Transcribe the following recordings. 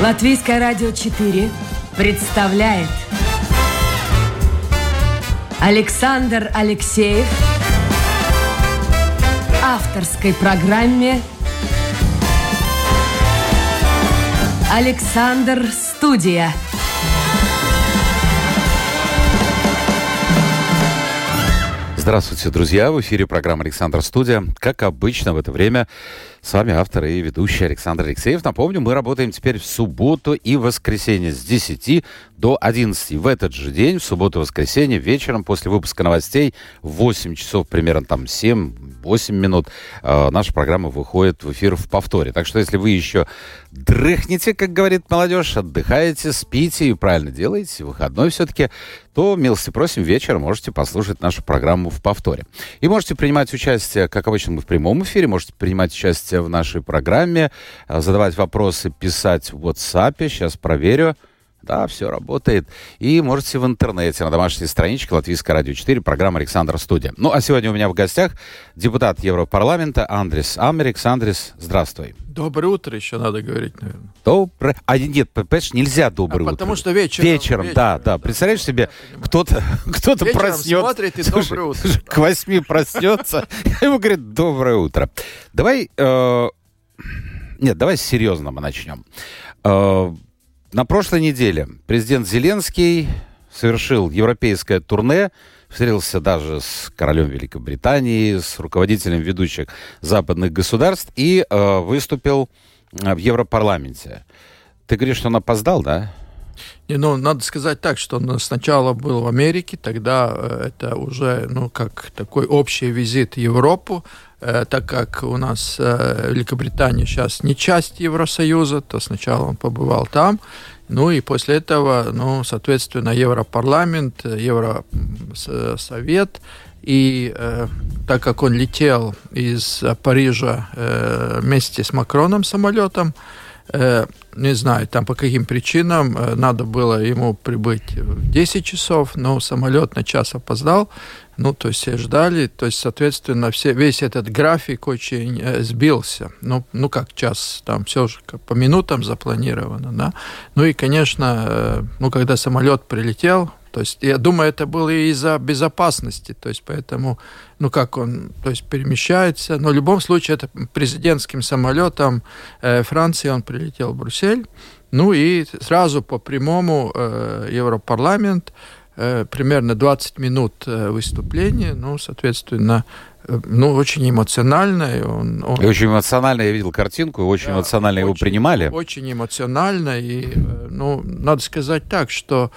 Латвийское радио 4 представляет Александр Алексеев авторской программе Александр Студия. Здравствуйте, друзья! В эфире программа «Александр Студия». Как обычно в это время с вами автор и ведущий Александр Алексеев. Напомню, мы работаем теперь в субботу и воскресенье с 10 до 11. В этот же день, в субботу и воскресенье, вечером после выпуска новостей в 8 часов, примерно там 7-8 минут, э, наша программа выходит в эфир в повторе. Так что если вы еще дрыхнете, как говорит молодежь, отдыхаете, спите и правильно делаете, выходной все-таки, то, милости просим, вечером можете послушать нашу программу в повторе. И можете принимать участие, как обычно, мы в прямом эфире, можете принимать участие в нашей программе, э, задавать вопросы, писать в WhatsApp. Сейчас проверю. Да, все работает. И можете в интернете, на домашней страничке Латвийское радио 4, программа «Александр Студия». Ну, а сегодня у меня в гостях депутат Европарламента Андрес Америкс. Андрес, здравствуй. Доброе утро еще надо говорить, наверное. Доброе. А нет, понимаешь, нельзя доброе а утро. Потому что вечером. Вечером, вечером да, да. Представляешь себе, кто-то кто проснется. смотрит и слушай, доброе утро. Слушай, к восьми проснется, и ему говорит доброе утро. Давай... Э, нет, давай с серьезного начнем. На прошлой неделе президент Зеленский совершил европейское турне, встретился даже с королем Великобритании, с руководителем ведущих западных государств и э, выступил э, в Европарламенте. Ты говоришь, что он опоздал, да? Не, ну, надо сказать так, что он сначала был в Америке, тогда э, это уже, ну, как такой общий визит в Европу, так как у нас э, Великобритания сейчас не часть Евросоюза, то сначала он побывал там, ну и после этого, ну, соответственно, Европарламент, Евросовет, и э, так как он летел из Парижа э, вместе с Макроном самолетом, э, не знаю, там по каким причинам э, надо было ему прибыть в 10 часов, но самолет на час опоздал, ну, то есть ждали, то есть, соответственно, все, весь этот график очень э, сбился. Ну, ну, как час, там все же по минутам запланировано, да. Ну и, конечно, э, ну, когда самолет прилетел, то есть, я думаю, это было и из-за безопасности, то есть, поэтому, ну, как он, то есть, перемещается, но в любом случае, это президентским самолетом э, Франции он прилетел в Брюссель, ну и сразу по прямому э, Европарламент, примерно 20 минут э, выступления, ну, соответственно, э, ну, очень эмоционально. И, он, он... и очень эмоционально, я видел картинку, очень да, эмоционально очень, его принимали. Очень эмоционально, и, ну, надо сказать так, что,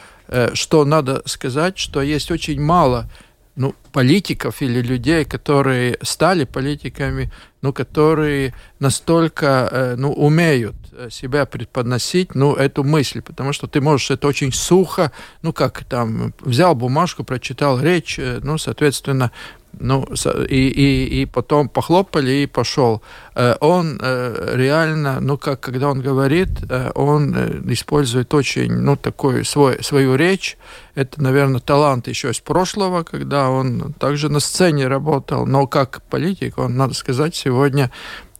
что надо сказать, что есть очень мало ну, политиков или людей, которые стали политиками, ну, которые настолько ну, умеют Э, себя преподносить, ну, эту мысль, потому что ты можешь это очень сухо, ну, как там, взял бумажку, прочитал речь, э, ну, соответственно, ну, и, и, и потом похлопали и пошел. Э, он реально, ну, как когда он говорит, он использует очень, ну, такой свой, свою речь. Это, наверное, талант еще из прошлого, когда он также на сцене работал, но как политик, он, надо сказать, сегодня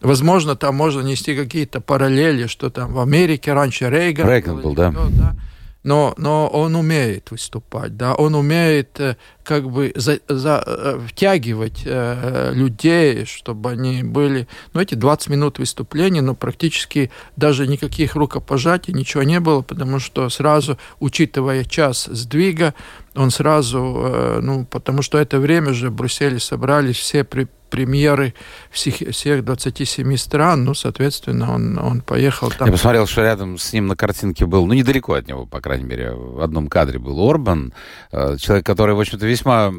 Возможно, там можно нести какие-то параллели, что там в Америке раньше Рейган, Рейган был, был да. Да. Но, но он умеет выступать, да, он умеет э, как бы за, за, э, втягивать э, людей, чтобы они были... Ну, эти 20 минут выступления, но практически даже никаких рукопожатий, ничего не было, потому что сразу, учитывая час сдвига, он сразу, э, ну, потому что это время же в Брюсселе собрались все при, премьеры всех, всех 27 стран, ну, соответственно, он, он поехал там. Я посмотрел, что рядом с ним на картинке был, ну, недалеко от него, по крайней мере, в одном кадре был Орбан, э, человек, который, в общем-то, весьма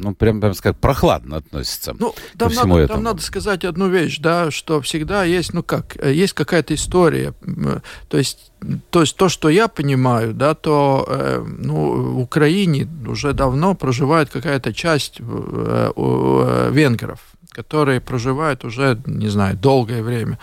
ну, прям, прям сказать, прохладно относится ну, там ко всему надо, этому. Там надо сказать одну вещь, да, что всегда есть, ну как, э, есть какая-то история. То есть, то есть то, что я понимаю, да, то э, ну, в Украине уже давно проживает какая-то часть э, э, венгров, которые проживают уже, не знаю, долгое время.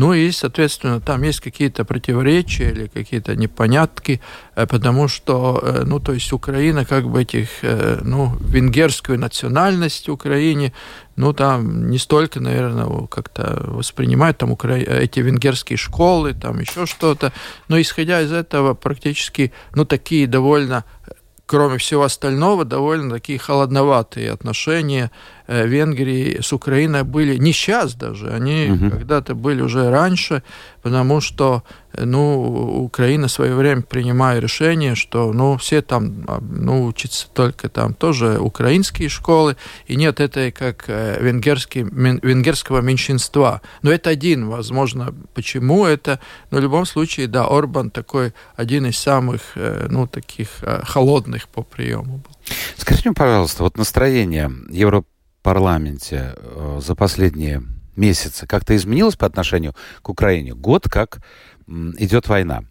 Ну и, соответственно, там есть какие-то противоречия или какие-то непонятки, э, потому что, э, ну, то есть Украина как бы этих, э, ну, венгерскую национальность Украине, ну, там не столько, наверное, как-то воспринимают там укра... эти венгерские школы, там еще что-то, но исходя из этого практически, ну, такие довольно кроме всего остального, довольно такие холодноватые отношения Венгрии с Украиной были не сейчас даже, они угу. когда-то были уже раньше, потому что э, ну, Украина в свое время принимая решение, что ну, все там а, ну, учатся только там тоже украинские школы, и нет этой как э, венгерский, венгерского меньшинства. Но это один, возможно, почему это, но в любом случае, да, Орбан такой один из самых ну, таких холодных по приему был. Скажите мне, пожалуйста, вот настроение Европы парламенте э, за последние месяцы как-то изменилось по отношению к Украине? Год как идет война.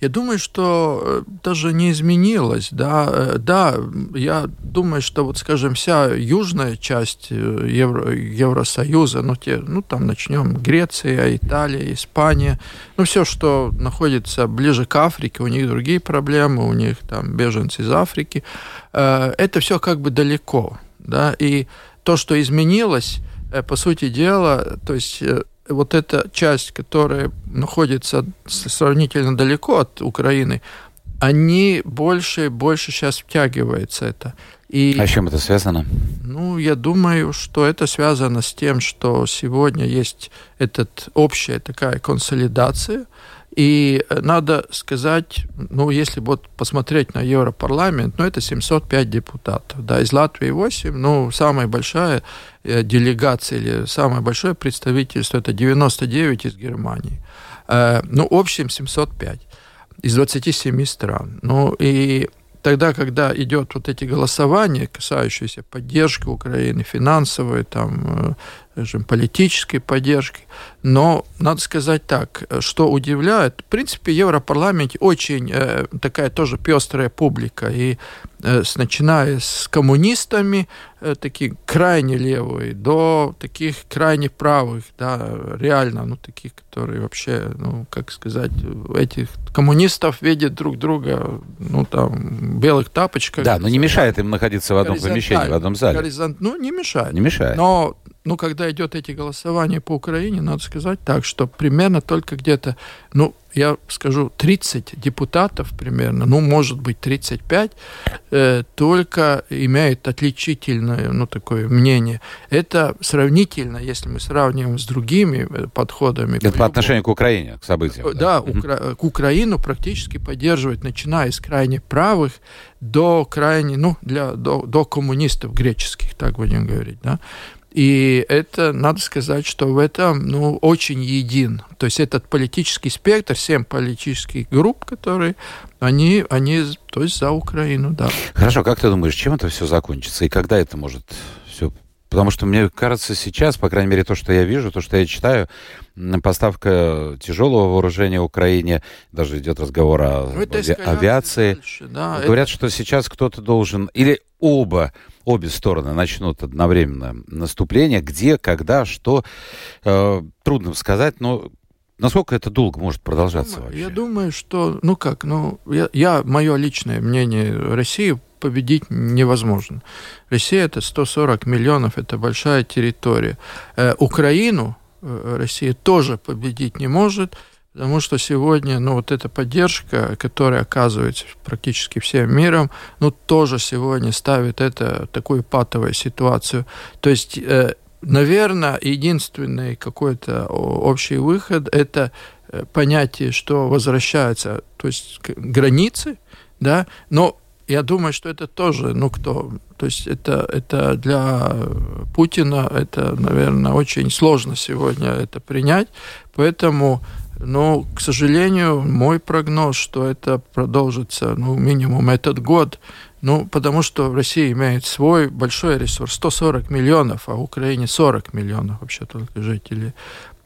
Я думаю, что э, даже не изменилось. Да, э, да, я думаю, что вот, скажем, вся южная часть Евро, Евросоюза, ну, те, ну, там начнем Греция, Италия, Испания, ну, все, что находится ближе к Африке, у них другие проблемы, у них там беженцы из Африки, это все как бы далеко да, и то, что изменилось, э, по сути дела, то есть э, вот эта часть, которая находится сравнительно далеко от Украины, они больше и больше сейчас втягивается это. И, а с чем это связано? Ну, я думаю, что это связано с тем, что сегодня есть этот общая такая консолидация, и надо сказать, ну, если вот посмотреть на Европарламент, ну, это 705 депутатов. Да, из Латвии 8, ну, самая большая э, делегация или самое большое представительство это 99 из Германии. Э, ну, в общем 705 из 27 стран. Ну, и тогда, когда идет вот эти голосования, касающиеся поддержки Украины, финансовой, там, э, скажем, политической поддержки, но надо сказать так, что удивляет, в принципе, в Европарламенте очень э, такая тоже пестрая публика, и э, с, начиная с коммунистами, э, таких крайне левые, до таких крайне правых, да, реально, ну, таких, которые вообще, ну, как сказать, этих коммунистов видят друг друга, ну, там, белых тапочках. Да, но не мешает им находиться в одном помещении, в одном зале. Горизонт... Ну, не мешает. Не мешает. Но ну, когда идет эти голосования по Украине, надо сказать так, что примерно только где-то, ну, я скажу, 30 депутатов примерно, ну, может быть, 35, э, только имеют отличительное, ну, такое мнение. Это сравнительно, если мы сравниваем с другими э, подходами. Это по отношению к Украине, к событиям. Да, да Укра... к Украину практически поддерживать, начиная с крайне правых до крайне, ну, для, до, до коммунистов греческих, так будем говорить, да. И это, надо сказать, что в этом ну, очень един. То есть этот политический спектр, семь политических групп, которые, они, они то есть за Украину, да. Хорошо, как ты думаешь, чем это все закончится и когда это может все Потому что мне кажется сейчас, по крайней мере, то, что я вижу, то, что я читаю, поставка тяжелого вооружения Украине, даже идет разговор о ну, авиации. Дальше, да, Говорят, это... что сейчас кто-то должен, или оба обе стороны начнут одновременно наступление, где, когда, что, э, трудно сказать, но насколько это долго может продолжаться я вообще? Я думаю, что, ну как, ну, я, я мое личное мнение, России победить невозможно. Россия это 140 миллионов, это большая территория. Э, Украину э, Россия тоже победить не может, Потому что сегодня, ну, вот эта поддержка, которая оказывается практически всем миром, ну, тоже сегодня ставит это такую патовую ситуацию. То есть, э, наверное, единственный какой-то общий выход – это э, понятие, что возвращаются, то есть границы, да, но я думаю, что это тоже, ну, кто, то есть это, это для Путина, это, наверное, очень сложно сегодня это принять, поэтому но, к сожалению, мой прогноз, что это продолжится, ну, минимум этот год, ну, потому что Россия имеет свой большой ресурс, 140 миллионов, а в Украине 40 миллионов вообще только жителей.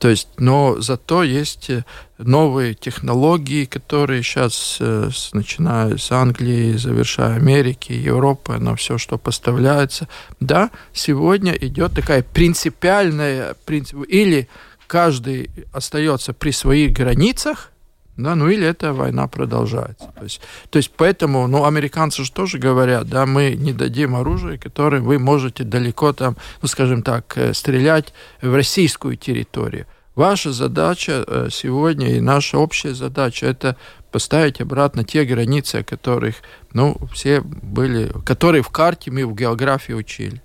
То есть, но зато есть э, новые технологии, которые сейчас, э, начиная с Англии, завершая Америки, Европы, на все, что поставляется. Да, сегодня идет такая принципиальная, принцип, или каждый остается при своих границах, да, ну или эта война продолжается. То есть, то есть поэтому, ну, американцы же тоже говорят, да, мы не дадим оружие, которое вы можете далеко там, ну, скажем так, э, стрелять в российскую территорию. Ваша задача э, сегодня и наша общая задача это поставить обратно те границы, о которых, ну, все были, которые в карте мы в географии учили.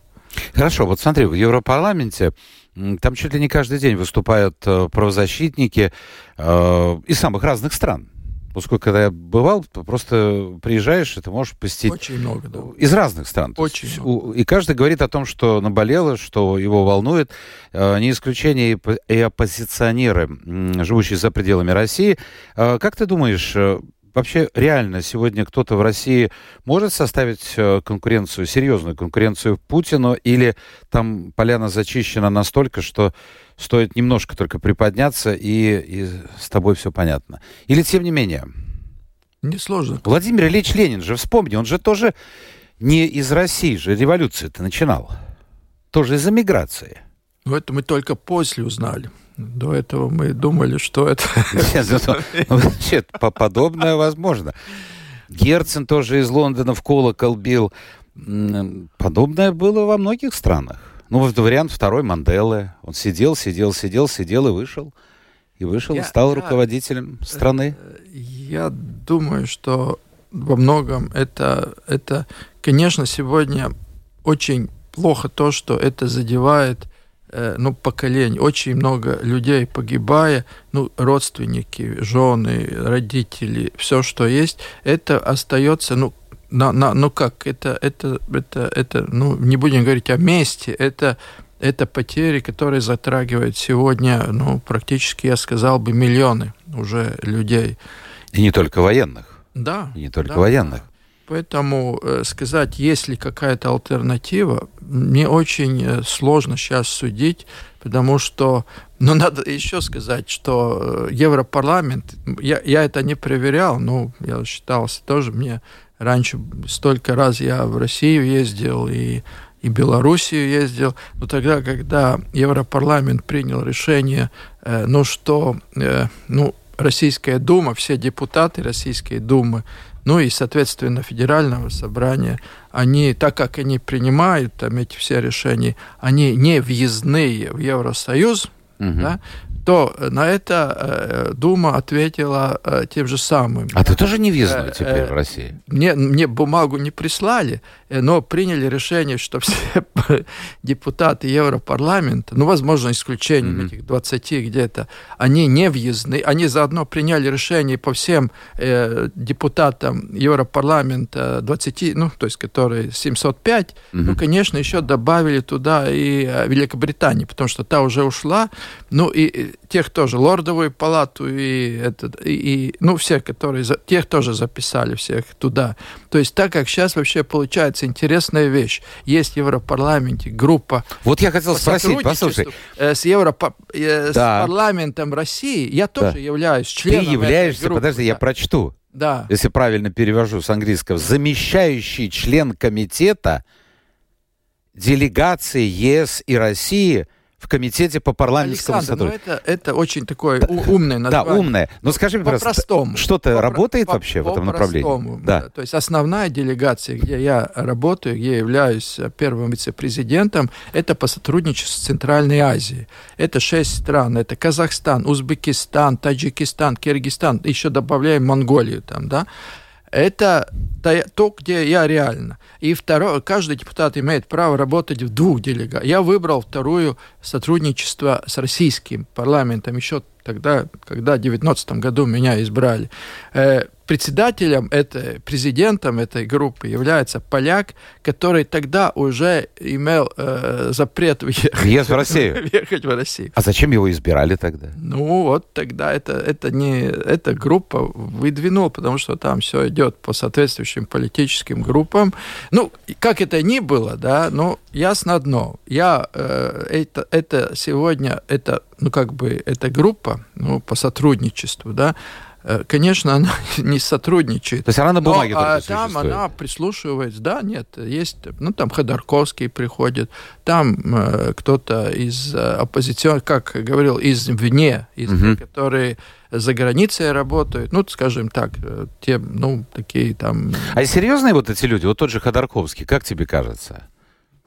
Хорошо, вот смотри, в Европарламенте там чуть ли не каждый день выступают э, правозащитники э, из самых разных стран. Поскольку когда я бывал, то просто приезжаешь, и ты можешь посетить... Очень много, да. Из разных стран. Очень много. И каждый говорит о том, что наболело, что его волнует. Э, не исключение и оппозиционеры, живущие за пределами России. Э, как ты думаешь, вообще реально сегодня кто-то в России может составить э, конкуренцию, серьезную конкуренцию Путину, или там поляна зачищена настолько, что стоит немножко только приподняться, и, и с тобой все понятно? Или тем не менее? Несложно. Владимир Ильич Ленин же, вспомни, он же тоже не из России же революцию-то начинал. Тоже из эмиграции. Ну, это мы только после узнали. До этого мы думали, что это... Ну, вообще, подобное возможно. Герцен тоже из Лондона в колокол бил. Подобное было во многих странах. Ну, вот вариант второй Манделы. Он сидел, сидел, сидел, сидел и вышел. И вышел, и стал руководителем страны. Э, я думаю, что во многом это, это, конечно, сегодня очень плохо то, что это задевает ну, поколений, очень много людей погибая, ну, родственники, жены, родители, все, что есть, это остается, ну, на, на, ну как, это, это, это, это, ну, не будем говорить о месте, это, это потери, которые затрагивают сегодня, ну, практически, я сказал бы, миллионы уже людей. И не только военных. Да. И не только да, военных. Поэтому э, сказать, есть ли какая-то альтернатива, мне очень э, сложно сейчас судить, потому что, ну, надо еще сказать, что э, Европарламент, я, я это не проверял, но я считался тоже, мне раньше столько раз я в Россию ездил и и Белоруссию ездил, но тогда, когда Европарламент принял решение, э, ну что, э, ну, Российская Дума, все депутаты Российской Думы ну и, соответственно, федерального собрания, они, так как они принимают там эти все решения, они не въездные в Евросоюз, угу. да, то на это э, Дума ответила э, тем же самым. А ты тоже не въездной э, теперь э, в России? Мне, мне бумагу не прислали, э, но приняли решение, что все депутаты Европарламента, ну, возможно, исключением mm-hmm. этих 20 где-то, они не въездны, они заодно приняли решение по всем э, депутатам Европарламента 20, ну, то есть, которые 705, mm-hmm. ну, конечно, еще добавили туда и э, Великобританию, потому что та уже ушла, ну, и тех тоже, лордовую палату и, этот, и, и ну, все, которые, тех тоже записали всех туда. То есть так как сейчас вообще получается интересная вещь. Есть в Европарламенте группа... Вот я хотел спросить, послушай. Э, с, Европа, э, да. с парламентом России я тоже да. являюсь членом Ты являешься, группы, подожди, да. я прочту. Да. Если правильно перевожу с английского. Замещающий член комитета делегации ЕС и России в комитете по парламентскому Александр, ну сотрудничеству. Ну это, это очень такое умное название. Да, умное. Но скажи мне, пожалуйста, что-то работает по, вообще по, в этом направлении? Да. да. То есть основная делегация, где я работаю, где я являюсь первым вице-президентом, это по сотрудничеству с Центральной Азией. Это шесть стран. Это Казахстан, Узбекистан, Таджикистан, Киргизстан. Еще добавляем Монголию там, да. Это то, где я реально. И второе, каждый депутат имеет право работать в двух делегациях. Я выбрал вторую сотрудничество с российским парламентом еще тогда, когда в 2019 году меня избрали. Э, председателем, этой, президентом этой группы является поляк, который тогда уже имел э, запрет въехать, в Россию. въехать в Россию. А зачем его избирали тогда? Ну вот тогда это, это не эта группа выдвинула, потому что там все идет по соответствующим политическим группам. Ну, как это ни было, да, но ясно одно. Я э, это, это сегодня, это, ну как бы, эта группа ну, по сотрудничеству, да, Э, конечно, она не сотрудничает. То есть она на бумаге но, только а, Там она прислушивается, да, нет, есть, ну, там Ходорковский приходит, там э, кто-то из э, оппозиционных, как говорил, извне, из угу. которые за границей работают, ну, скажем так, э, те, ну, такие там... А серьезные вот эти люди, вот тот же Ходорковский, как тебе кажется?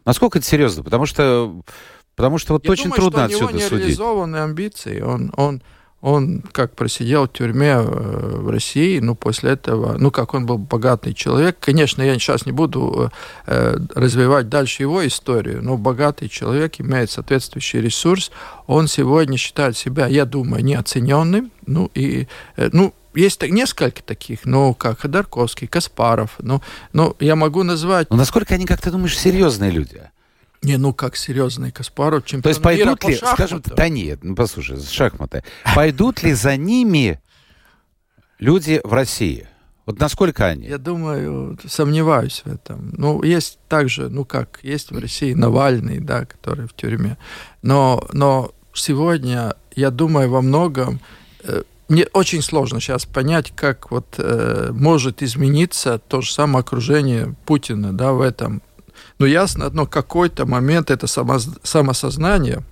Насколько это серьезно? Потому что, потому что вот Я очень думаю, трудно что отсюда у него нереализованные амбиции, он, он он как просидел в тюрьме э, в России, ну, после этого, ну, как он был богатый человек, конечно, я сейчас не буду э, развивать дальше его историю, но богатый человек имеет соответствующий ресурс, он сегодня считает себя, я думаю, неоцененным, ну, и, э, ну, есть несколько таких, ну, как Ходорковский, Каспаров, ну, ну, я могу назвать... Но насколько они, как ты думаешь, серьезные люди? Не, ну как серьезный Каспаров, чемпион То есть пойдут мира ли, по скажем, да нет, ну послушай, шахматы, пойдут ли за ними люди в России? Вот насколько они? Я думаю, сомневаюсь в этом. Ну, есть также, ну как, есть в России Навальный, да, который в тюрьме. Но, но сегодня, я думаю, во многом э, мне очень сложно сейчас понять, как вот э, может измениться то же самое окружение Путина, да, в этом но ясно одно, какой-то момент это само, самосознание,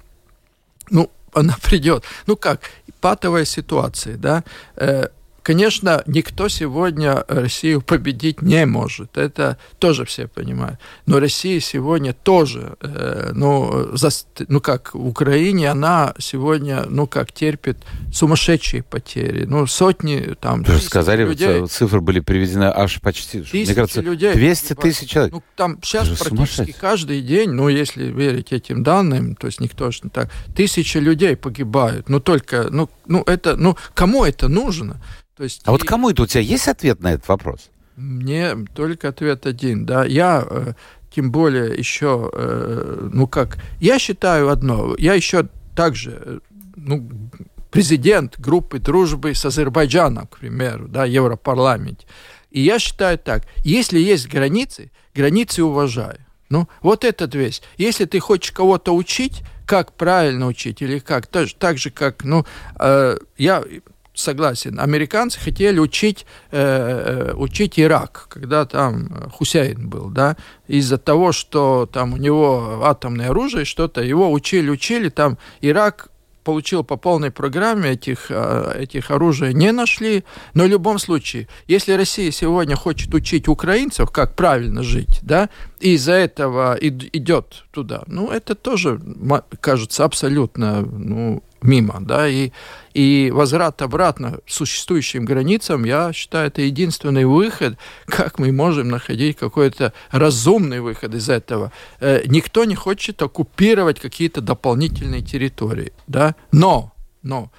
ну, она придет. Ну как, патовая ситуация, да, э, Конечно, никто сегодня Россию победить не может. Это тоже все понимают. Но Россия сегодня тоже, э, ну, за, ну как, в Украине она сегодня, ну как, терпит сумасшедшие потери. Ну, сотни, там, Вы сказали, людей. цифры были приведены аж почти, тысячи мне кажется, людей 200 тысяч человек. Ну, там сейчас практически каждый день, ну, если верить этим данным, то есть никто же не так, тысячи людей погибают. Ну, только, ну, ну, это, ну, кому это нужно? То есть а и... вот кому это у тебя есть ответ на этот вопрос? Мне только ответ один, да. Я э, тем более еще, э, ну как, я считаю одно, я еще также, э, ну, президент группы дружбы с Азербайджаном, к примеру, да, Европарламент. И я считаю так, если есть границы, границы уважаю. Ну, вот этот весь. Если ты хочешь кого-то учить, как правильно учить или как, так, так же, как, ну, э, я согласен. Американцы хотели учить, э, э, учить Ирак, когда там Хусейн был, да, из-за того, что там у него атомное оружие, что-то, его учили, учили, там Ирак получил по полной программе, этих, э, этих оружий не нашли. Но в любом случае, если Россия сегодня хочет учить украинцев, как правильно жить, да, и из-за этого идет туда, ну, это тоже, кажется, абсолютно ну, мимо, да, и, и возврат обратно к существующим границам, я считаю, это единственный выход, как мы можем находить какой-то разумный выход из этого. Э, никто не хочет оккупировать какие-то дополнительные территории, да, но, но,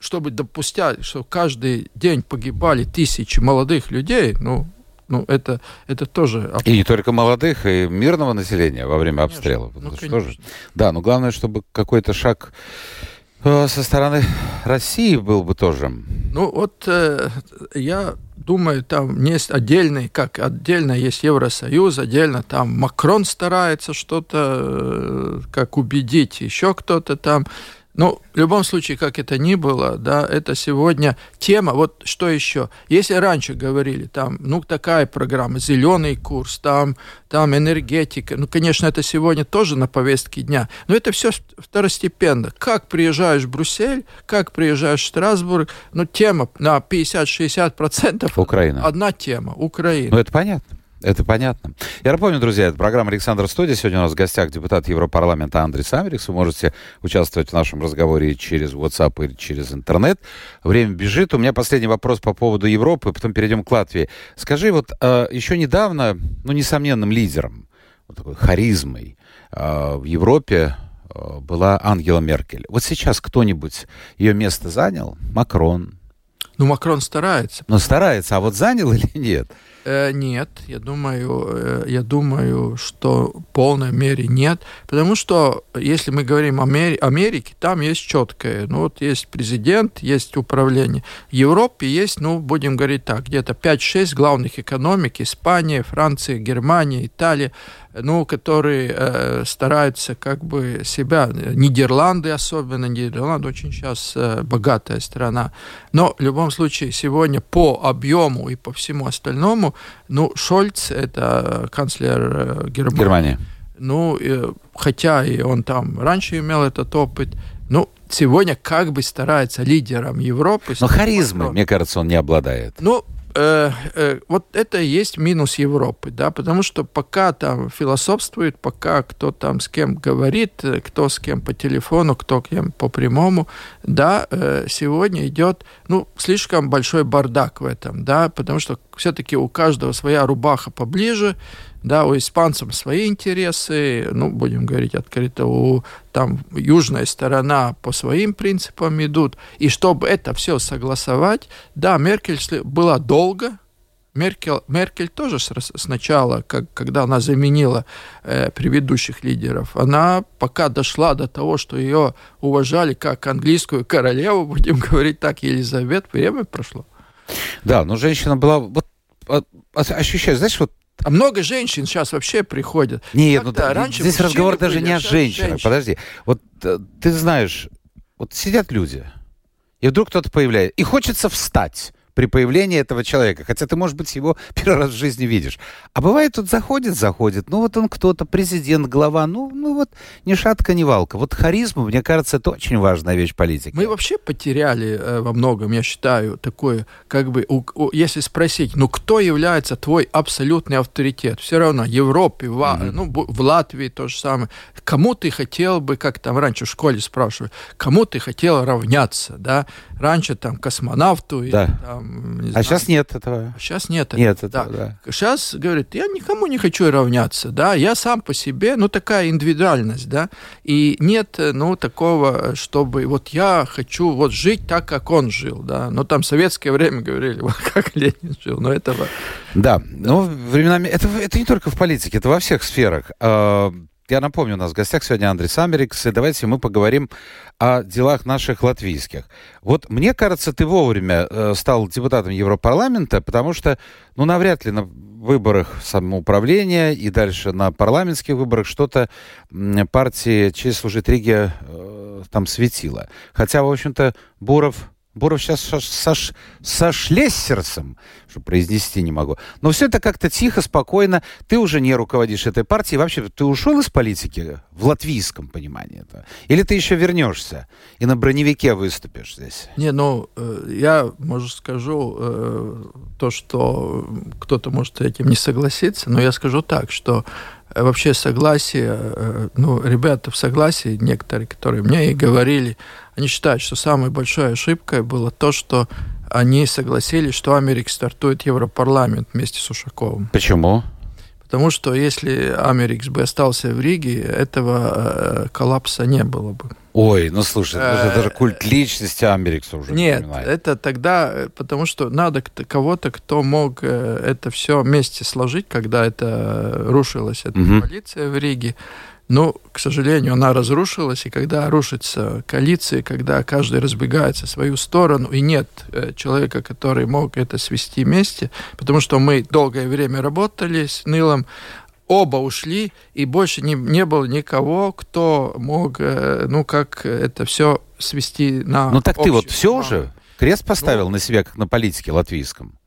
чтобы допустить, что каждый день погибали тысячи молодых людей, ну, ну, это, это тоже... И не только молодых, и мирного населения во время конечно, обстрелов. Ну, что же? Да, но главное, чтобы какой-то шаг со стороны России был бы тоже. Ну вот э, я думаю, там есть отдельный, как отдельно есть Евросоюз, отдельно там Макрон старается что-то, э, как убедить, еще кто-то там. Ну, в любом случае, как это ни было, да, это сегодня тема. Вот что еще? Если раньше говорили, там, ну, такая программа, зеленый курс, там, там энергетика, ну, конечно, это сегодня тоже на повестке дня, но это все второстепенно. Как приезжаешь в Брюссель, как приезжаешь в Страсбург, ну, тема на 50-60% Украина. одна тема, Украина. Ну, это понятно. Это понятно. Я напомню, друзья, это программа «Александр Студия». Сегодня у нас в гостях депутат Европарламента Андрей Самерикс. Вы можете участвовать в нашем разговоре через WhatsApp или через интернет. Время бежит. У меня последний вопрос по поводу Европы, потом перейдем к Латвии. Скажи, вот э, еще недавно, ну, несомненным лидером, вот такой харизмой э, в Европе э, была Ангела Меркель. Вот сейчас кто-нибудь ее место занял? Макрон? Ну, Макрон старается. Но старается, а вот занял или нет? Э, нет, я думаю, э, я думаю, что в полной мере нет, потому что если мы говорим о Америке, там есть четкое, ну вот есть президент, есть управление. В Европе есть, ну будем говорить так, где-то 5-6 главных экономик, Испания, Франция, Германия, Италия, ну, которые э, стараются как бы себя, Нидерланды особенно, Нидерланды очень сейчас э, богатая страна, но в любом случае сегодня по объему и по всему остальному, ну, Шольц, это канцлер э, Германии, Германия. ну, э, хотя и он там раньше имел этот опыт, ну, сегодня как бы старается лидером Европы. Но харизмы, мне кажется, он не обладает. Ну, э, э, вот это и есть минус Европы, да, потому что пока там философствует, пока кто там с кем говорит, э, кто с кем по телефону, кто кем по прямому, да, э, сегодня идет, ну, слишком большой бардак в этом, да, потому что все-таки у каждого своя рубаха поближе, да, у испанцев свои интересы, ну, будем говорить открыто, у там южная сторона по своим принципам идут. И чтобы это все согласовать, да, Меркель была долго, Меркель, Меркель тоже сначала, как, когда она заменила э, предыдущих лидеров, она пока дошла до того, что ее уважали как английскую королеву, будем говорить так, Елизавет, время прошло. Да, но женщина была... Вот, а, а, ощущаю, знаешь, вот а много женщин сейчас вообще приходят. Нет, ну раньше здесь разговор были, даже не о женщинах. Женщин. Подожди. Вот э, ты знаешь, вот сидят люди, и вдруг кто-то появляется, и хочется встать при появлении этого человека. Хотя ты, может быть, его первый раз в жизни видишь. А бывает, тут заходит, заходит. Ну, вот он кто-то, президент, глава. Ну, ну вот ни шатка, ни валка. Вот харизма, мне кажется, это очень важная вещь политики. Мы вообще потеряли э, во многом, я считаю, такое, как бы, у, у, если спросить, ну, кто является твой абсолютный авторитет? Все равно Европе, в, mm-hmm. ну, в Латвии то же самое. Кому ты хотел бы, как там раньше в школе спрашивали, кому ты хотел равняться, да? Раньше там космонавту, да. или, там, не а сейчас нет этого. Сейчас нет. Нет этого, да. да. Сейчас, говорит, я никому не хочу равняться, да, я сам по себе, ну, такая индивидуальность, да, и нет, ну, такого, чтобы вот я хочу вот жить так, как он жил, да, но там в советское время говорили, вот как Ленин жил, но этого... Да, ну, временами, это, это не только в политике, это во всех сферах. Я напомню, у нас в гостях сегодня Андрей Самберикс, и давайте мы поговорим о делах наших латвийских. Вот мне кажется, ты вовремя э, стал депутатом Европарламента, потому что, ну, навряд ли на выборах самоуправления и дальше на парламентских выборах что-то партии «Честь служит Риге» э, там светило. Хотя, в общем-то, Буров Буров сейчас со, со, со Шлессерсом, что произнести не могу. Но все это как-то тихо, спокойно. Ты уже не руководишь этой партией. Вообще, ты ушел из политики в латвийском понимании? Это? Или ты еще вернешься и на броневике выступишь здесь? Не, ну, э, я, может, скажу э, то, что кто-то может этим не согласиться, но я скажу так, что э, вообще согласие, ну, ребята в согласии, некоторые, которые мне и говорили, они считают, что самой большой ошибкой было то, что они согласились, что Америка стартует Европарламент вместе с Ушаковым. Почему? Потому что если Америкс бы остался в Риге, этого э, коллапса не было бы. Ой, ну слушай, это даже культ личности Америкса уже Нет, это тогда, э, потому что надо кого-то, кто мог э, это все вместе сложить, когда это рушилась эта угу. коалиция в Риге. Но, к сожалению, она разрушилась, и когда рушится коалиция, когда каждый разбегается в свою сторону, и нет э, человека, который мог это свести вместе, потому что мы долгое время работали с Нилом, оба ушли, и больше не, не было никого, кто мог, э, ну, как это все свести на Ну, так ты вот все уже крест поставил ну, на себя, как на политике латвийском?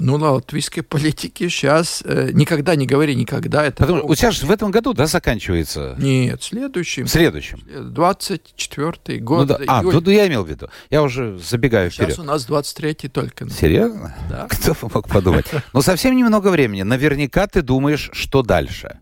Ну, на латвийской политике сейчас э, никогда не говори никогда. Это Потому, у тебя же в этом году, да, заканчивается? Нет, следующим. В следующем. 24-й год. Ну, да. А, ну, ну, я имел в виду. Я уже забегаю сейчас вперед. Сейчас у нас 23-й только. Серьезно? Да. Кто бы мог подумать? Но совсем немного времени. Наверняка ты думаешь, что дальше?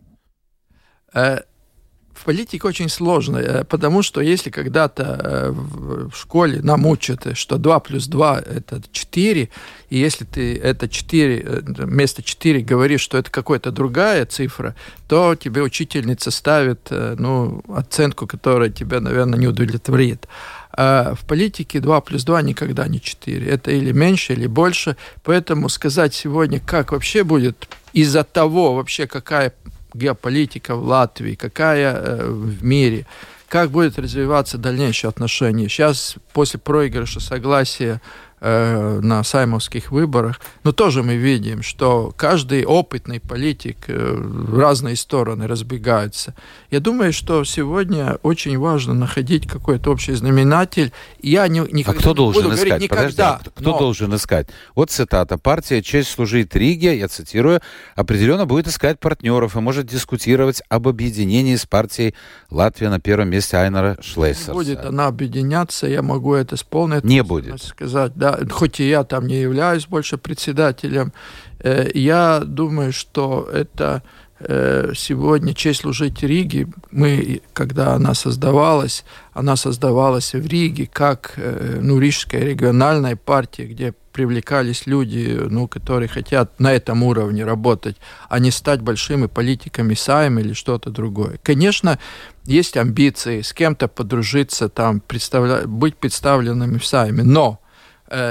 Э, в политике очень сложно, э, потому что если когда-то э, в школе нам учат, что 2 плюс 2 – это 4, и если ты это 4, э, вместо 4 говоришь, что это какая-то другая цифра, то тебе учительница ставит ну, оценку, которая тебя, наверное, не удовлетворит. А в политике 2 плюс 2 никогда не 4. Это или меньше, или больше. Поэтому сказать сегодня, как вообще будет из-за того, вообще какая геополитика в Латвии, какая э, в мире, как будет развиваться дальнейшие отношения. Сейчас, после проигрыша согласия э, на саймовских выборах. Но тоже мы видим, что каждый опытный политик э, в разные стороны разбегается. Я думаю, что сегодня очень важно находить какой-то общий знаменатель. Я не, не а кто должен буду искать? говорить Подожди, никогда. а кто но... должен искать? Вот цитата. Партия «Честь служить Риге», я цитирую, определенно будет искать партнеров и может дискутировать об объединении с партией «Латвия на первом месте» Айнера Шлейсерса. Будет она объединяться, я могу это с полной Не будет. сказать. Да, хоть и я там не являюсь больше председателем, э, я думаю, что это э, сегодня честь служить Риге, мы, когда она создавалась, она создавалась в Риге как э, ну, Рижская региональная партия, где привлекались люди, ну, которые хотят на этом уровне работать, а не стать большими политиками Сайм или что-то другое. Конечно, есть амбиции с кем-то подружиться, там, представля... быть представленными в Сайме, но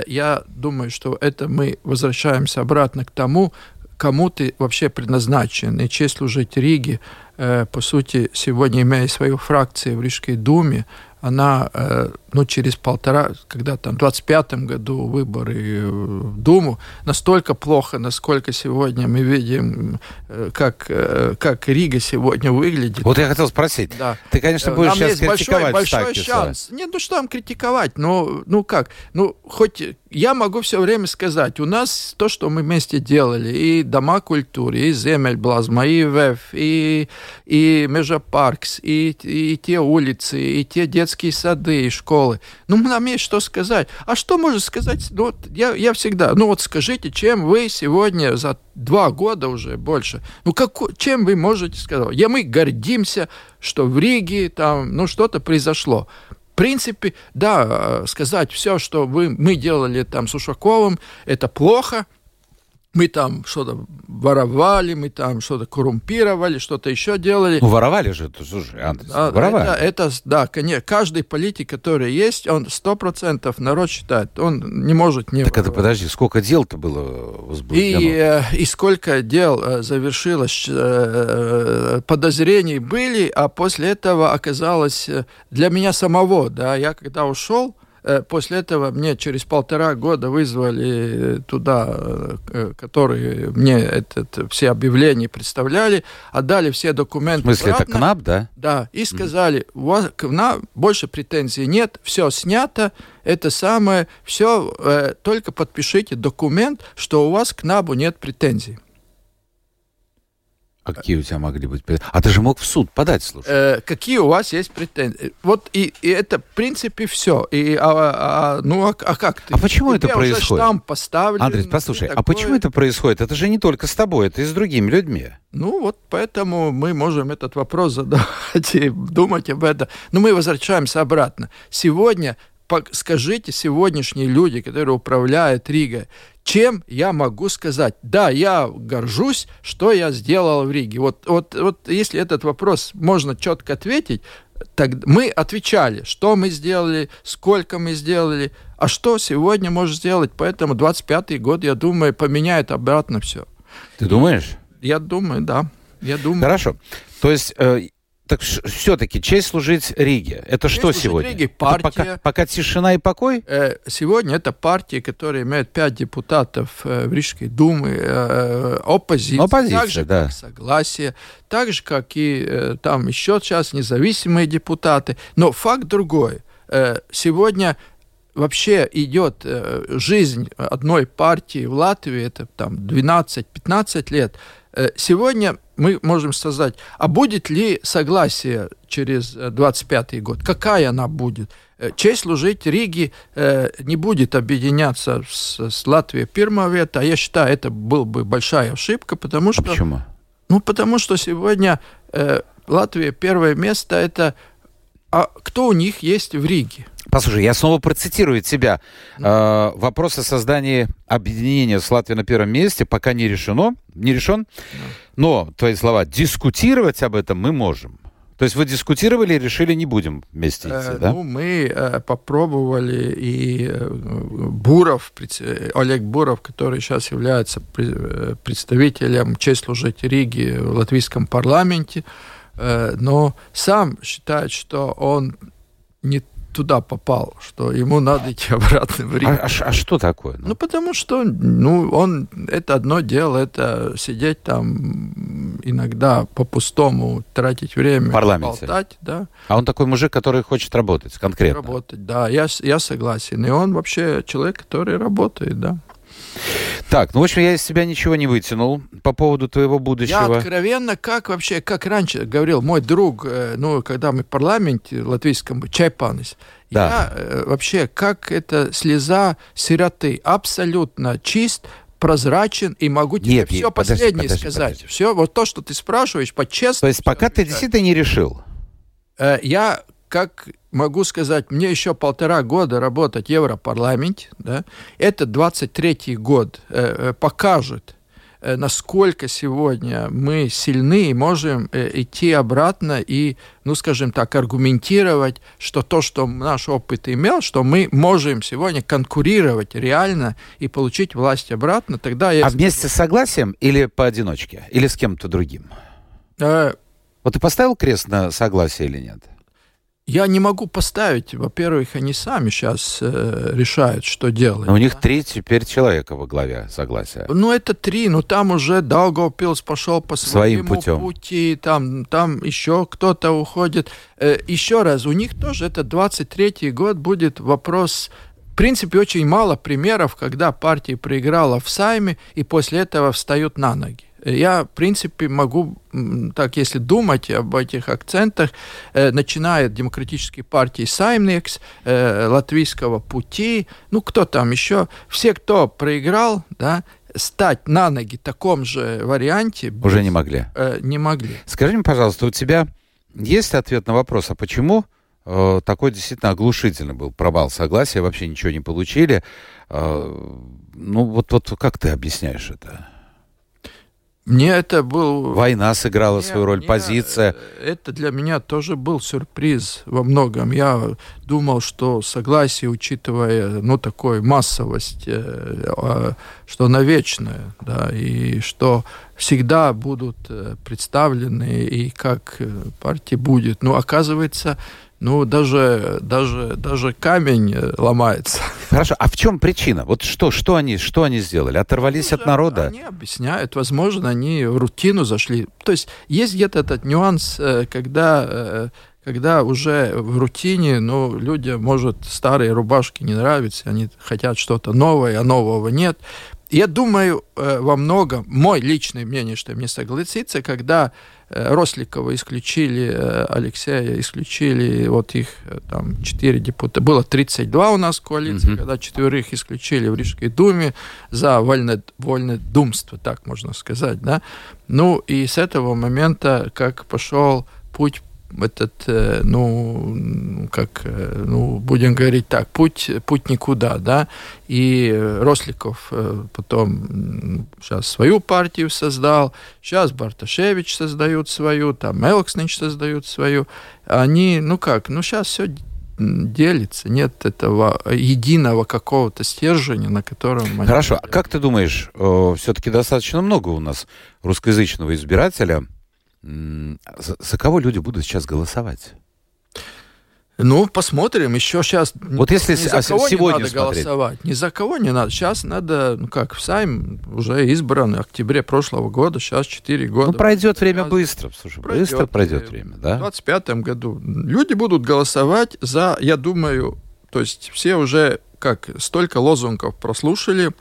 я думаю, что это мы возвращаемся обратно к тому, кому ты вообще предназначен. И честь служить Риге, э, по сути, сегодня имея свою фракцию в Рижской думе, она, э, ну, через полтора, когда там в 25 году выборы в Думу, настолько плохо, насколько сегодня мы видим, э, как, э, как Рига сегодня выглядит. Вот я хотел спросить. Да. Ты, конечно, будешь Нам сейчас большой, критиковать большой Стакиса. шанс. Нет, ну что там критиковать? Ну, ну как? Ну, хоть я могу все время сказать, у нас то, что мы вместе делали, и дома культуры, и Земельблазма, и ВЭФ, и, и Межапаркс, и, и те улицы, и те детские сады, и школы. Ну, нам есть что сказать. А что можно сказать? Ну, вот я, я всегда, ну вот скажите, чем вы сегодня за два года уже больше, ну, как, чем вы можете сказать? Я, мы гордимся, что в Риге там, ну, что-то произошло принципе, да, сказать все, что вы, мы делали там с Ушаковым, это плохо, мы там что-то воровали, мы там что-то коррумпировали, что-то еще делали. Ну, воровали же, слушай, Андрей, да, воровали. Это, это, да, конечно, каждый политик, который есть, он сто процентов народ считает, он не может не Так это воровать. подожди, сколько дел-то было возбуждено? И, э, и сколько дел э, завершилось, э, подозрений были, а после этого оказалось э, для меня самого, да, я когда ушел, э, после этого мне через полтора года вызвали туда, э, которые мне этот, все объявления представляли, отдали все В документы смысле, это обратно. КНАП, да? Да, и сказали, у вас к нам больше претензий нет, все снято, это самое, все, э, только подпишите документ, что у вас к НАБу нет претензий. А какие у тебя могли быть? претензии? А ты же мог в суд подать, слушай. Э, какие у вас есть претензии? Вот и, и это, в принципе, все. И, а, а, ну, а, а как ты? А почему Тебе это происходит? штамп поставлен. Андрей, послушай, а такое. почему это происходит? Это же не только с тобой, это и с другими людьми. Ну, вот поэтому мы можем этот вопрос задавать и думать об этом. Но мы возвращаемся обратно. Сегодня, скажите, сегодняшние люди, которые управляют Ригой, чем я могу сказать? Да, я горжусь, что я сделал в Риге. Вот, вот, вот если этот вопрос можно четко ответить, так мы отвечали, что мы сделали, сколько мы сделали, а что сегодня может сделать. Поэтому 25-й год, я думаю, поменяет обратно все. Ты думаешь? Я думаю, да. Я думаю. Хорошо. То есть, э, так все-таки честь служить Риге. Это что служить сегодня? Риге, Это пока, партия. пока тишина и покой? Э, Сегодня это партия, которая имеет пять депутатов э, в Рижской думе, э, оппозиция, Оппозиция, так же, да. как согласие, так же, как и э, там еще сейчас независимые депутаты. Но факт другой. Э, Сегодня вообще идет э, жизнь одной партии в Латвии, это там 12-15 лет. Э, Сегодня мы можем сказать, а будет ли согласие через э, 25 год? Какая она будет? Э, Честь служить Риге э, не будет объединяться с, с Латвией века, а я считаю, это была бы большая ошибка, потому А что... почему? Ну, потому что сегодня э, Латвия первое место это... А кто у них есть в Риге? Послушай, я снова процитирую тебя. Э, вопрос о создании объединения с Латвией на первом месте пока не решено, не решен. Но, твои слова, дискутировать об этом мы можем. То есть вы дискутировали и решили, не будем вместе идти, Э, да? Ну, мы э, попробовали, и э, Буров, э, Олег Буров, который сейчас является э, представителем честь служить Риги в латвийском парламенте, э, но сам считает, что он не туда попал, что ему надо идти обратно в Рим. А, а, а что такое? Ну, потому что, ну, он, это одно дело, это сидеть там иногда по-пустому, тратить время, В парламенте. болтать, да. А он такой мужик, который хочет работать конкретно. Работать, да, я, я согласен. И он вообще человек, который работает, да. Так, ну, в общем, я из себя ничего не вытянул по поводу твоего будущего. Я откровенно, как вообще, как раньше говорил мой друг, э, ну, когда мы в парламенте латвийском, Чайпанис, Да. я э, вообще, как это слеза сироты, абсолютно чист, прозрачен, и могу тебе Нет, нет, все подожди, последнее подожди, сказать. подожди. Все, вот то, что ты спрашиваешь, по-честному. То есть пока ты действительно не решил. Э, Я, как могу сказать, мне еще полтора года работать в Европарламенте, да, это 23-й год э, э, покажет, э, насколько сегодня мы сильны и можем э, идти обратно и, ну, скажем так, аргументировать, что то, что наш опыт имел, что мы можем сегодня конкурировать реально и получить власть обратно, тогда я... А вместе с согласием или поодиночке? Или с кем-то другим? Э, Вот ты поставил крест на согласие или нет? Я не могу поставить, во-первых, они сами сейчас э, решают, что делать. Но у них три теперь человека во главе согласия. Ну, это три, но там уже Даугавпилс пошел по Своим своему путем. пути, там, там еще кто-то уходит. Э, еще раз, у них тоже это 23-й год будет вопрос... В принципе, очень мало примеров, когда партия проиграла в Сайме и после этого встают на ноги. Я, в принципе, могу, так если думать об этих акцентах, э, начиная от демократической партии Саймникс, э, латвийского пути, ну, кто там еще, все, кто проиграл, да, стать на ноги в таком же варианте Уже не могли. э, не могли. Скажи мне, пожалуйста, у тебя есть ответ на вопрос, а почему э, такой действительно оглушительный был провал согласия, вообще ничего не получили? Э, ну, вот, вот как ты объясняешь это? Мне это был... Война сыграла свою роль, Мне, позиция. Это для меня тоже был сюрприз во многом. Я думал, что согласие, учитывая, ну, такую массовость, э, э, что она вечная, да, и что всегда будут э, представлены, и как э, партия будет. Ну, оказывается, ну, даже, даже, даже камень э, ломается. Хорошо, а в чем причина? Вот что, что, они, что они сделали? Оторвались от народа? Они объясняют, возможно, они в рутину зашли. То есть есть где-то этот нюанс, э, когда, э, когда уже в рутине, ну, людям, может, старые рубашки не нравятся, они хотят что-то новое, а нового нет. Я думаю, э, во многом, мой личное мнение, что мне согласится, когда э, Росликова исключили, э, Алексея исключили, вот их там четыре депутата, было 32 у нас в коалиции, Мгм. когда четверых исключили в Рижской думе за вольне, вольнодумство, так можно сказать, да. Ну, и с этого момента, как пошел путь этот, э, ну, как, э, ну, будем говорить так, путь, путь никуда, да, и Росликов э, потом сейчас свою партию создал, сейчас Барташевич создают свою, там Элкснич создают свою, они, ну как, ну сейчас все делится, нет этого единого какого-то стержня, на котором... Хорошо, а как ты думаешь, все-таки достаточно много у нас русскоязычного избирателя, за, за кого люди будут сейчас голосовать? Ну, посмотрим. Еще сейчас Вот если ни за а кого сегодня не надо смотреть. голосовать. Ни за кого не надо. Сейчас надо, ну как, в Сайм уже избран в октябре прошлого года, сейчас 4 года. Ну, пройдет время Раз- быстро, слушай, Пройдет, быстро пройдет время, В да? 2025 году люди будут голосовать за, я думаю, то есть все уже как столько лозунгов прослушали,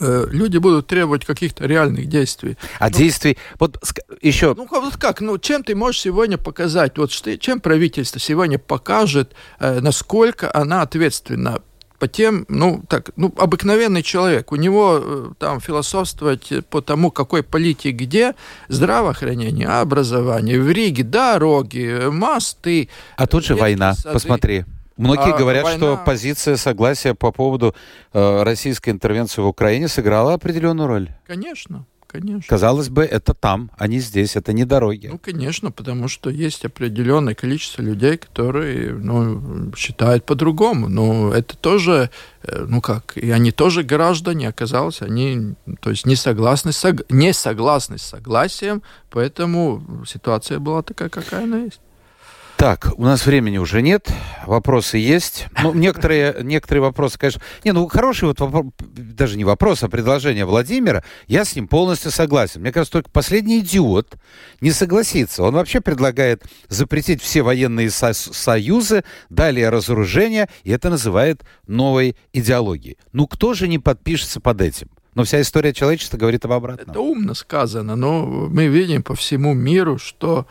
люди будут требовать каких-то реальных действий. А действий, вот еще, Ну, вот как, ну, чем ты можешь сегодня показать, вот что, чем правительство сегодня покажет, э, насколько она ответственна по тем, ну, так, ну, обыкновенный человек, у него э, там философствовать по тому, какой политик где, здравоохранение, образование, в Риге дороги, э, мосты. а тут же война, сады. посмотри. Многие А, говорят, что война- позиция согласия по поводу э, российской интервенции в Украине сыграла определенную роль. Конечно, конечно. Казалось бы, это там, а не здесь, это не дороги. Ну, конечно, потому что есть определенное количество людей, которые ну, считают по-другому. Но это тоже, э, ну как, и они тоже граждане, оказалось, они, то есть, не согласны, сог- не согласны с согласием, поэтому ситуация была такая, какая она есть. Так, у нас времени уже нет, вопросы есть. Ну, некоторые, некоторые вопросы, конечно... Не, ну, хороший вот вопрос, даже не вопрос, а предложение Владимира, я с ним полностью согласен. Мне кажется, только последний идиот не согласится. Он вообще предлагает запретить все военные со союзы, далее разоружение, и это называет новой идеологией. Ну, кто же не подпишется под этим? Но вся история человечества говорит об обратном. Это умно сказано, но мы видим по всему миру, что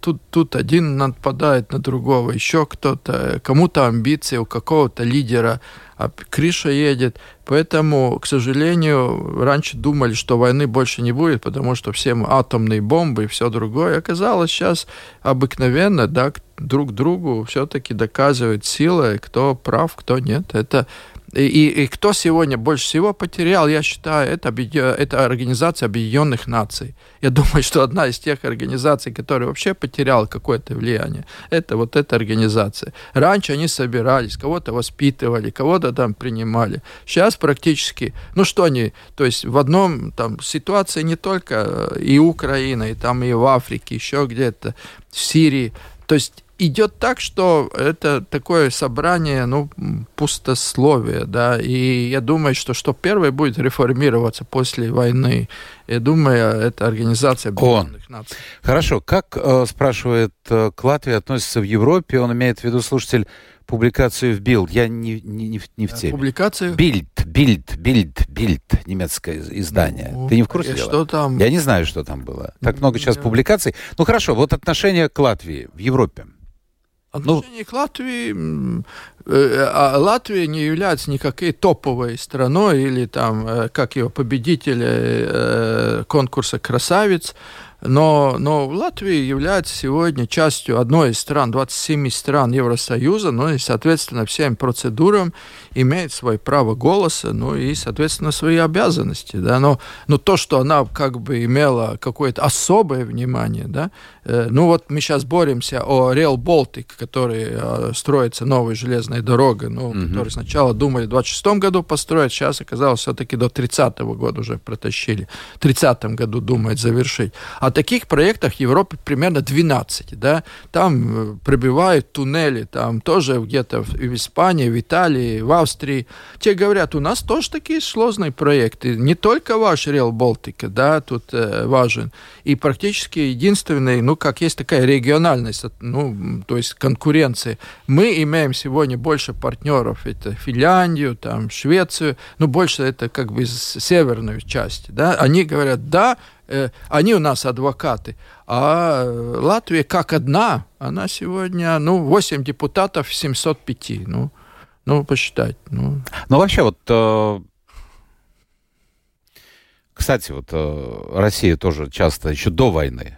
тут, тут один нападает на другого, еще кто-то, кому-то амбиции, у какого-то лидера а крыша едет. Поэтому, к сожалению, раньше думали, что войны больше не будет, потому что всем атомные бомбы и все другое. Оказалось, сейчас обыкновенно да, друг другу все-таки доказывает сила, кто прав, кто нет. Это и, и кто сегодня больше всего потерял, я считаю, это, это Организация Объединенных Наций. Я думаю, что одна из тех организаций, которая вообще потеряла какое-то влияние, это вот эта организация. Раньше они собирались, кого-то воспитывали, кого-то там принимали. Сейчас практически, ну что они, то есть в одном там ситуации не только и Украина, и там и в Африке, еще где-то, в Сирии. То есть идет так, что это такое собрание, ну, пустословие, да, и я думаю, что что первое будет реформироваться после войны, я думаю, это Организация Объединенных Наций. Хорошо, как, э, спрашивает, э, к Латвии относится в Европе, он имеет в виду слушатель публикацию в Билд, я не, не, не, в, не в теме. Публикацию? Бильд, Бильд, Бильд, Бильд, немецкое издание. Ну, Ты не в курсе дела? Что там? Я не знаю, что там было. Так много сейчас публикаций. Ну хорошо, вот отношение к Латвии в Европе. Отношение ну, к Латвии, э, а Латвия не является никакой топовой страной или там, э, как его победитель э, конкурса «Красавец», но, но Латвия является сегодня частью одной из стран, 27 стран Евросоюза, ну и, соответственно, всем процедурам имеет свое право голоса, ну и, соответственно, свои обязанности, да, но, но то, что она как бы имела какое-то особое внимание, да, э, ну вот мы сейчас боремся о Rail Baltic, который э, строится новой железной дорогой, ну, mm-hmm. который сначала думали в 26 году построить, сейчас оказалось все-таки до 30 -го года уже протащили, в 30 году думают завершить. А таких проектах в Европе примерно 12, да, там э, пробивают туннели, там тоже где-то в Испании, в Италии, в Австрии. Те говорят, у нас тоже такие сложные проекты, не только ваш Реал Балтика, да, тут э, важен, и практически единственный, ну, как есть такая региональность, ну, то есть конкуренция. Мы имеем сегодня больше партнеров, это Финляндию, там, Швецию, ну, больше это как бы из северной части, да, они говорят, да, они у нас адвокаты. А Латвия как одна, она сегодня, ну, 8 депутатов 705. Ну, ну посчитать. Ну, ну вообще вот... Э... Кстати, вот э, Россия тоже часто еще до войны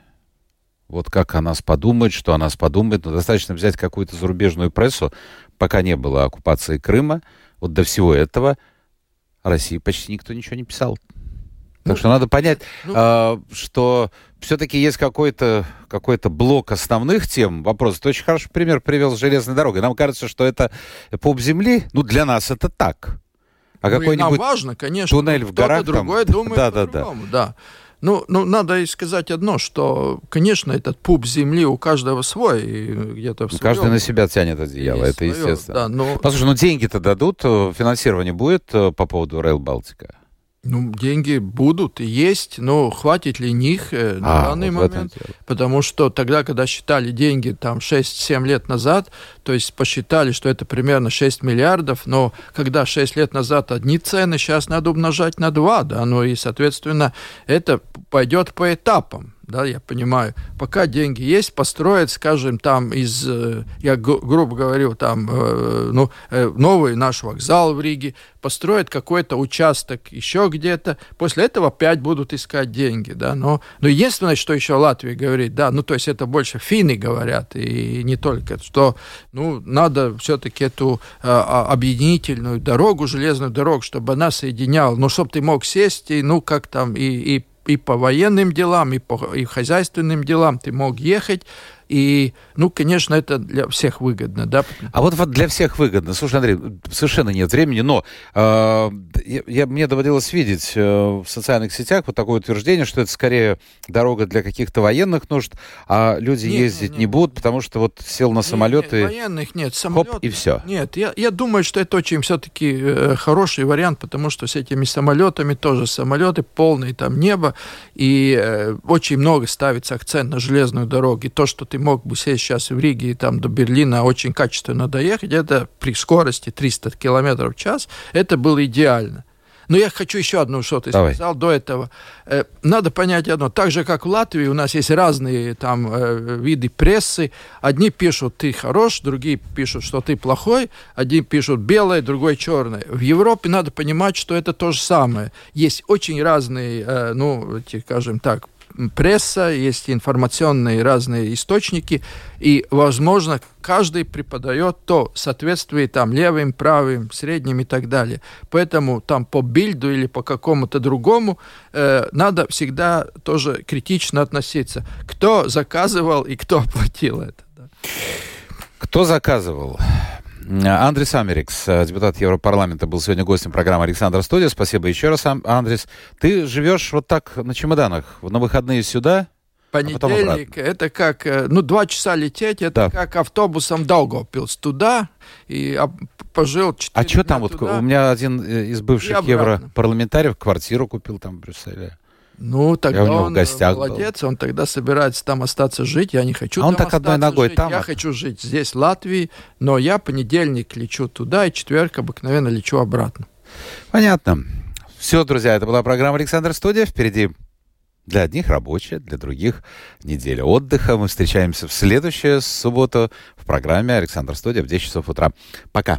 вот как о нас подумает, что о нас подумает. Но достаточно взять какую-то зарубежную прессу, пока не было оккупации Крыма, вот до всего этого России почти никто ничего не писал. Так что надо понять, ну, э, что все-таки есть какой-то какой блок основных тем. Вопрос. Ты очень хороший пример привел с железной дорогой. Нам кажется, что это пуп земли. Ну, для нас это так. А ну, какой-нибудь важно, конечно, туннель в горах. другой там... думает да, да, да. да. Ну, ну, надо и сказать одно, что, конечно, этот пуп земли у каждого свой, где-то в Каждый на себя тянет одеяло, это свое, естественно. Да, но... Послушай, ну деньги-то дадут, э, финансирование будет э, по поводу Rail Балтика? Ну, деньги будут и есть, но хватит ли них э, на а, данный вот момент? Потому что тогда, когда считали деньги там 6-7 лет назад, то есть посчитали, что это примерно 6 миллиардов, но когда 6 лет назад одни цены, сейчас надо умножать на 2, да, ну и, соответственно, это пойдет по этапам да, я понимаю, пока деньги есть, построить, скажем, там из, э, я грубо говорю, там, э, ну, э, новый наш вокзал в Риге, построить какой-то участок еще где-то, после этого опять будут искать деньги, да, но, но единственное, что еще Латвия говорит, да, ну, то есть это больше финны говорят, и не только, что, ну, надо все-таки эту объединительную дорогу, железную дорогу, чтобы она соединяла, ну, чтобы ты мог сесть и, ну, как там, и, и и по военным делам, и по и хозяйственным делам. Ты мог ехать И, ну, конечно, это для всех выгодно, да. А вот, вот для всех выгодно. Слушай, Андрей, совершенно нет времени, но э, я, я, мне доводилось видеть э, в социальных сетях вот такое утверждение, что это скорее дорога для каких-то военных нужд, а люди нет, ездить нет, нет. не будут, потому что вот сел на самолет нет, и... военных нет, самолет... Хоп, и все. Нет, я, я думаю, что это очень все-таки э, хороший вариант, потому что с этими самолетами тоже самолеты полные там небо, и э, очень много ставится акцент на железную дорогу. И то, что ты мог бы сесть сейчас в Риге и там до Берлина очень качественно доехать, это при скорости 300 км в час, это было идеально. Но я хочу еще одну, что ты Давай. сказал до этого. Э, надо понять одно. Так же, как в Латвии, у нас есть разные там э, виды прессы. Одни пишут, ты хорош, другие пишут, что ты плохой. Одни пишут белое, другой черное. В Европе надо понимать, что это то же самое. Есть очень разные, э, ну, скажем так, пресса, есть информационные разные источники, и, возможно, каждый преподает то соответствие там левым, правым, средним и так далее. Поэтому там по бильду или по какому-то другому э, надо всегда тоже критично относиться. Кто заказывал и кто оплатил это. Да. Кто заказывал? Андрес Америкс, э, депутат Европарламента, был сегодня гостем программы Александра Студия. Спасибо еще раз, Андрес. Ты живешь вот так на чемоданах, на выходные сюда, а Понедельник, а это как, э, ну, два часа лететь, это да. как автобусом Даугавпилс туда, и пожил 4 А что там, туда, вот у меня один э, из бывших европарламентариев квартиру купил там в Брюсселе. Ну, тогда я он в гостях молодец, был. он тогда собирается там остаться жить. Я не хочу а он так одной ногой жить. там? Я хочу жить здесь, в Латвии, но я понедельник лечу туда, и четверг обыкновенно лечу обратно. Понятно. Все, друзья, это была программа «Александр Студия». Впереди для одних рабочая, для других неделя отдыха. Мы встречаемся в следующую субботу в программе «Александр Студия» в 10 часов утра. Пока.